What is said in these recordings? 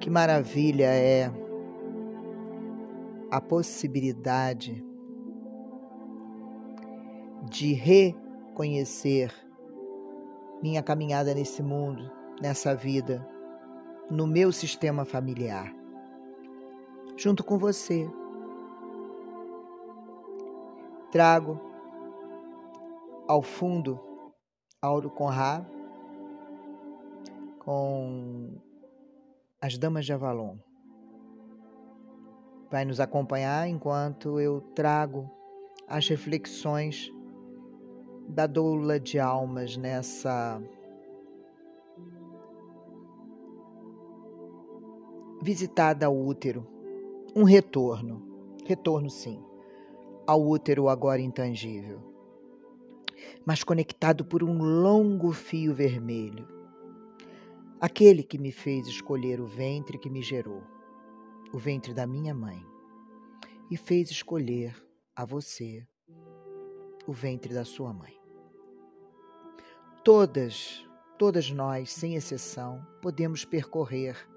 que maravilha é a possibilidade de reconhecer minha caminhada nesse mundo, nessa vida, no meu sistema familiar, junto com você. Trago ao fundo Auro Conrad com as Damas de Avalon. Vai nos acompanhar enquanto eu trago as reflexões da doula de almas nessa visitada ao útero, um retorno, retorno sim, ao útero agora intangível, mas conectado por um longo fio vermelho, aquele que me fez escolher o ventre que me gerou, o ventre da minha mãe, e fez escolher a você o ventre da sua mãe. Todas, todas nós, sem exceção, podemos percorrer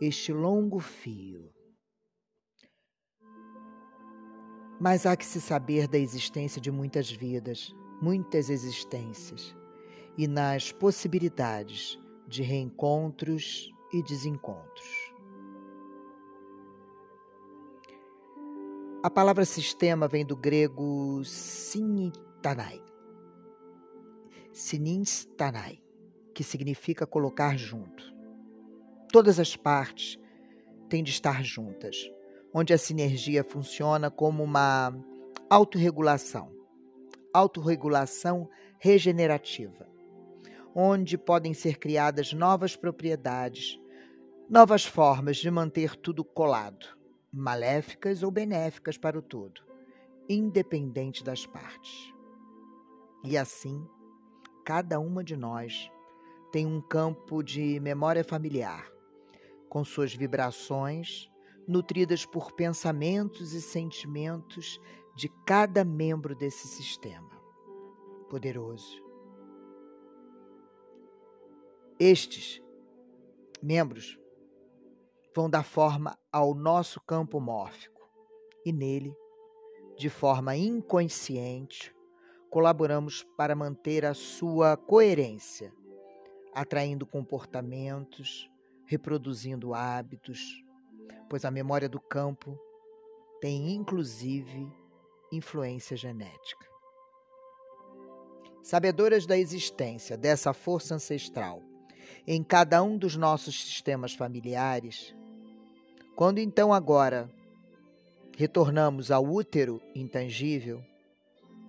este longo fio. Mas há que se saber da existência de muitas vidas, muitas existências, e nas possibilidades de reencontros e desencontros. A palavra sistema vem do grego sinitanai, Sininstanai, que significa colocar junto. Todas as partes têm de estar juntas, onde a sinergia funciona como uma autorregulação, autorregulação regenerativa, onde podem ser criadas novas propriedades, novas formas de manter tudo colado, maléficas ou benéficas para o todo, independente das partes. E assim, cada uma de nós tem um campo de memória familiar, com suas vibrações, nutridas por pensamentos e sentimentos de cada membro desse sistema poderoso. Estes membros vão dar forma ao nosso campo mórfico e nele, de forma inconsciente, colaboramos para manter a sua coerência, atraindo comportamentos, reproduzindo hábitos, pois a memória do campo tem inclusive influência genética. Sabedoras da existência dessa força ancestral em cada um dos nossos sistemas familiares, quando então agora retornamos ao útero intangível,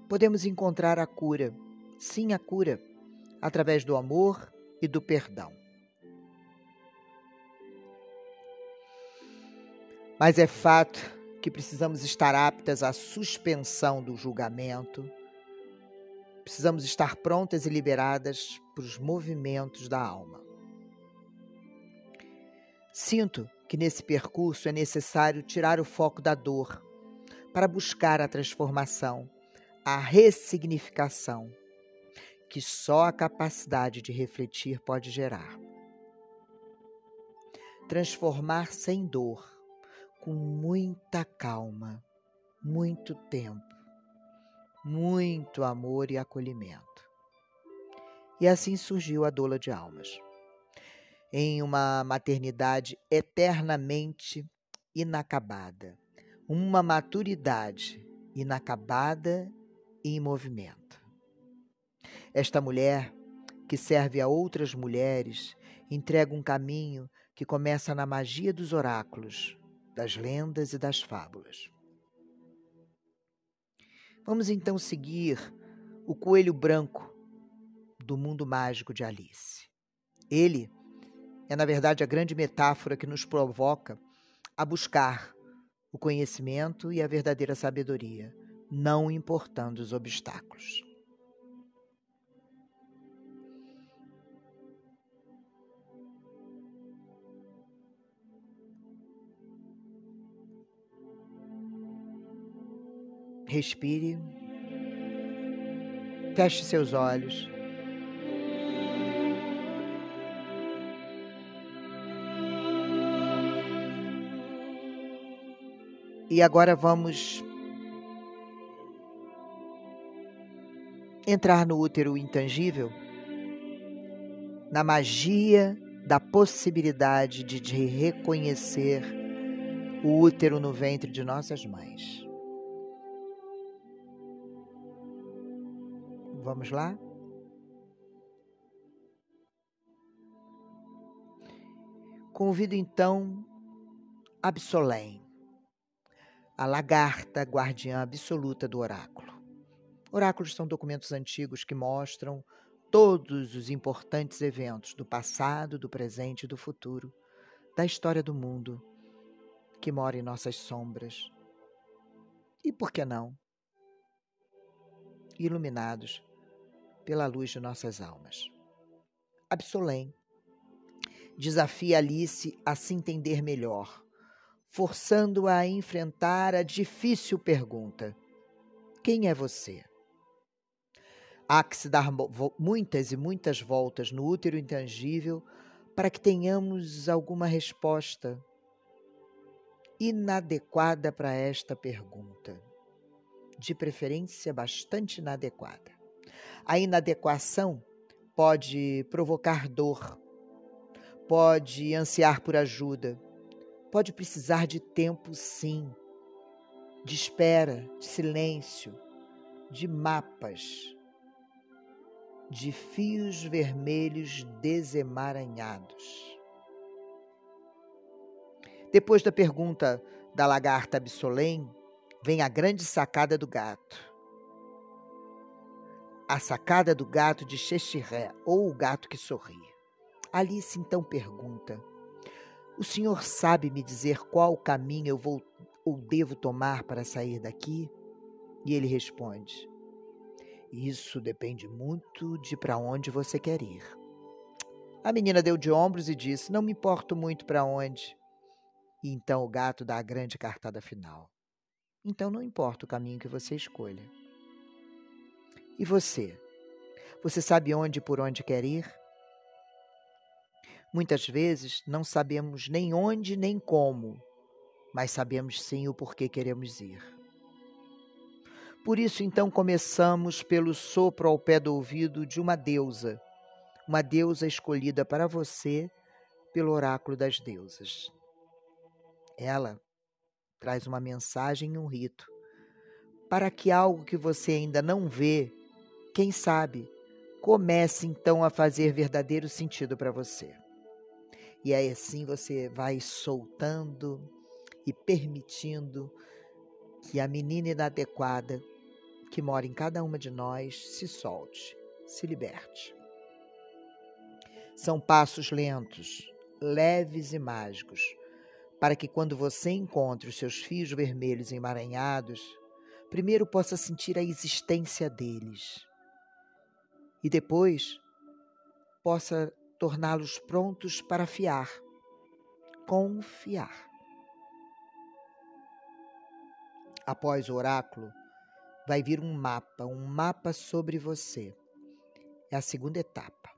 podemos encontrar a cura, sim, a cura, através do amor e do perdão. Mas é fato que precisamos estar aptas à suspensão do julgamento, precisamos estar prontas e liberadas para os movimentos da alma. Sinto que nesse percurso é necessário tirar o foco da dor para buscar a transformação a ressignificação que só a capacidade de refletir pode gerar. Transformar sem dor, com muita calma, muito tempo, muito amor e acolhimento. E assim surgiu a doula de almas. Em uma maternidade eternamente inacabada, uma maturidade inacabada em movimento. Esta mulher, que serve a outras mulheres, entrega um caminho que começa na magia dos oráculos, das lendas e das fábulas. Vamos então seguir o coelho branco do mundo mágico de Alice. Ele é, na verdade, a grande metáfora que nos provoca a buscar o conhecimento e a verdadeira sabedoria não importando os obstáculos. Respire. Feche seus olhos. E agora vamos entrar no útero intangível, na magia da possibilidade de reconhecer o útero no ventre de nossas mães. Vamos lá? Convido então Absolém, a lagarta guardiã absoluta do oráculo. Oráculos são documentos antigos que mostram todos os importantes eventos do passado, do presente e do futuro, da história do mundo, que mora em nossas sombras. E por que não? Iluminados pela luz de nossas almas. Absolém desafia Alice a se entender melhor, forçando-a a enfrentar a difícil pergunta: Quem é você? Há que se dar muitas e muitas voltas no útero intangível para que tenhamos alguma resposta inadequada para esta pergunta, de preferência bastante inadequada. A inadequação pode provocar dor, pode ansiar por ajuda, pode precisar de tempo, sim, de espera, de silêncio, de mapas, de fios vermelhos desemaranhados. Depois da pergunta da lagarta Absolém, vem a grande sacada do gato a sacada do gato de Cheshire, ou o gato que sorri. Alice então pergunta: O senhor sabe me dizer qual caminho eu vou ou devo tomar para sair daqui? E ele responde: Isso depende muito de para onde você quer ir. A menina deu de ombros e disse: Não me importo muito para onde. E então o gato dá a grande cartada final. Então não importa o caminho que você escolha. E você? Você sabe onde e por onde quer ir? Muitas vezes não sabemos nem onde nem como, mas sabemos sim o porquê queremos ir. Por isso, então, começamos pelo sopro ao pé do ouvido de uma deusa, uma deusa escolhida para você pelo oráculo das deusas. Ela traz uma mensagem e um rito, para que algo que você ainda não vê quem sabe, comece então a fazer verdadeiro sentido para você. E aí assim você vai soltando e permitindo que a menina inadequada que mora em cada uma de nós se solte, se liberte. São passos lentos, leves e mágicos, para que quando você encontre os seus fios vermelhos emaranhados, primeiro possa sentir a existência deles e depois possa torná-los prontos para fiar, confiar. Após o oráculo, vai vir um mapa, um mapa sobre você. É a segunda etapa.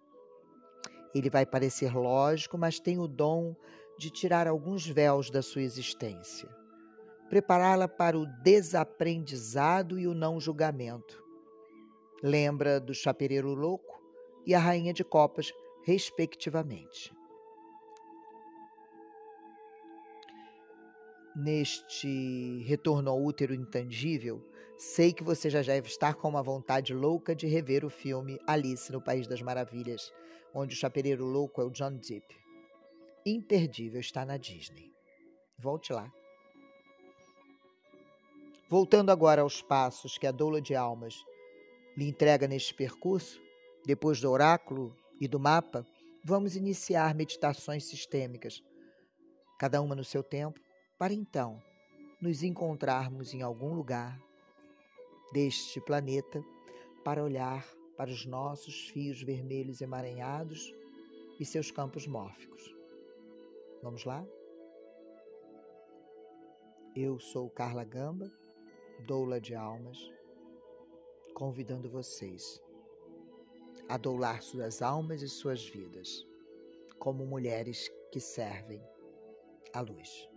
Ele vai parecer lógico, mas tem o dom de tirar alguns véus da sua existência, prepará-la para o desaprendizado e o não julgamento lembra do chapereiro louco e a rainha de copas, respectivamente. Neste retorno ao útero intangível, sei que você já deve estar com uma vontade louca de rever o filme Alice no País das Maravilhas, onde o chapereiro louco é o John Depp. Imperdível está na Disney. Volte lá. Voltando agora aos passos que a doula de almas lhe entrega neste percurso, depois do oráculo e do mapa, vamos iniciar meditações sistêmicas, cada uma no seu tempo, para então nos encontrarmos em algum lugar deste planeta para olhar para os nossos fios vermelhos emaranhados e seus campos mórficos. Vamos lá? Eu sou Carla Gamba, doula de almas convidando vocês a doular suas almas e suas vidas como mulheres que servem à luz.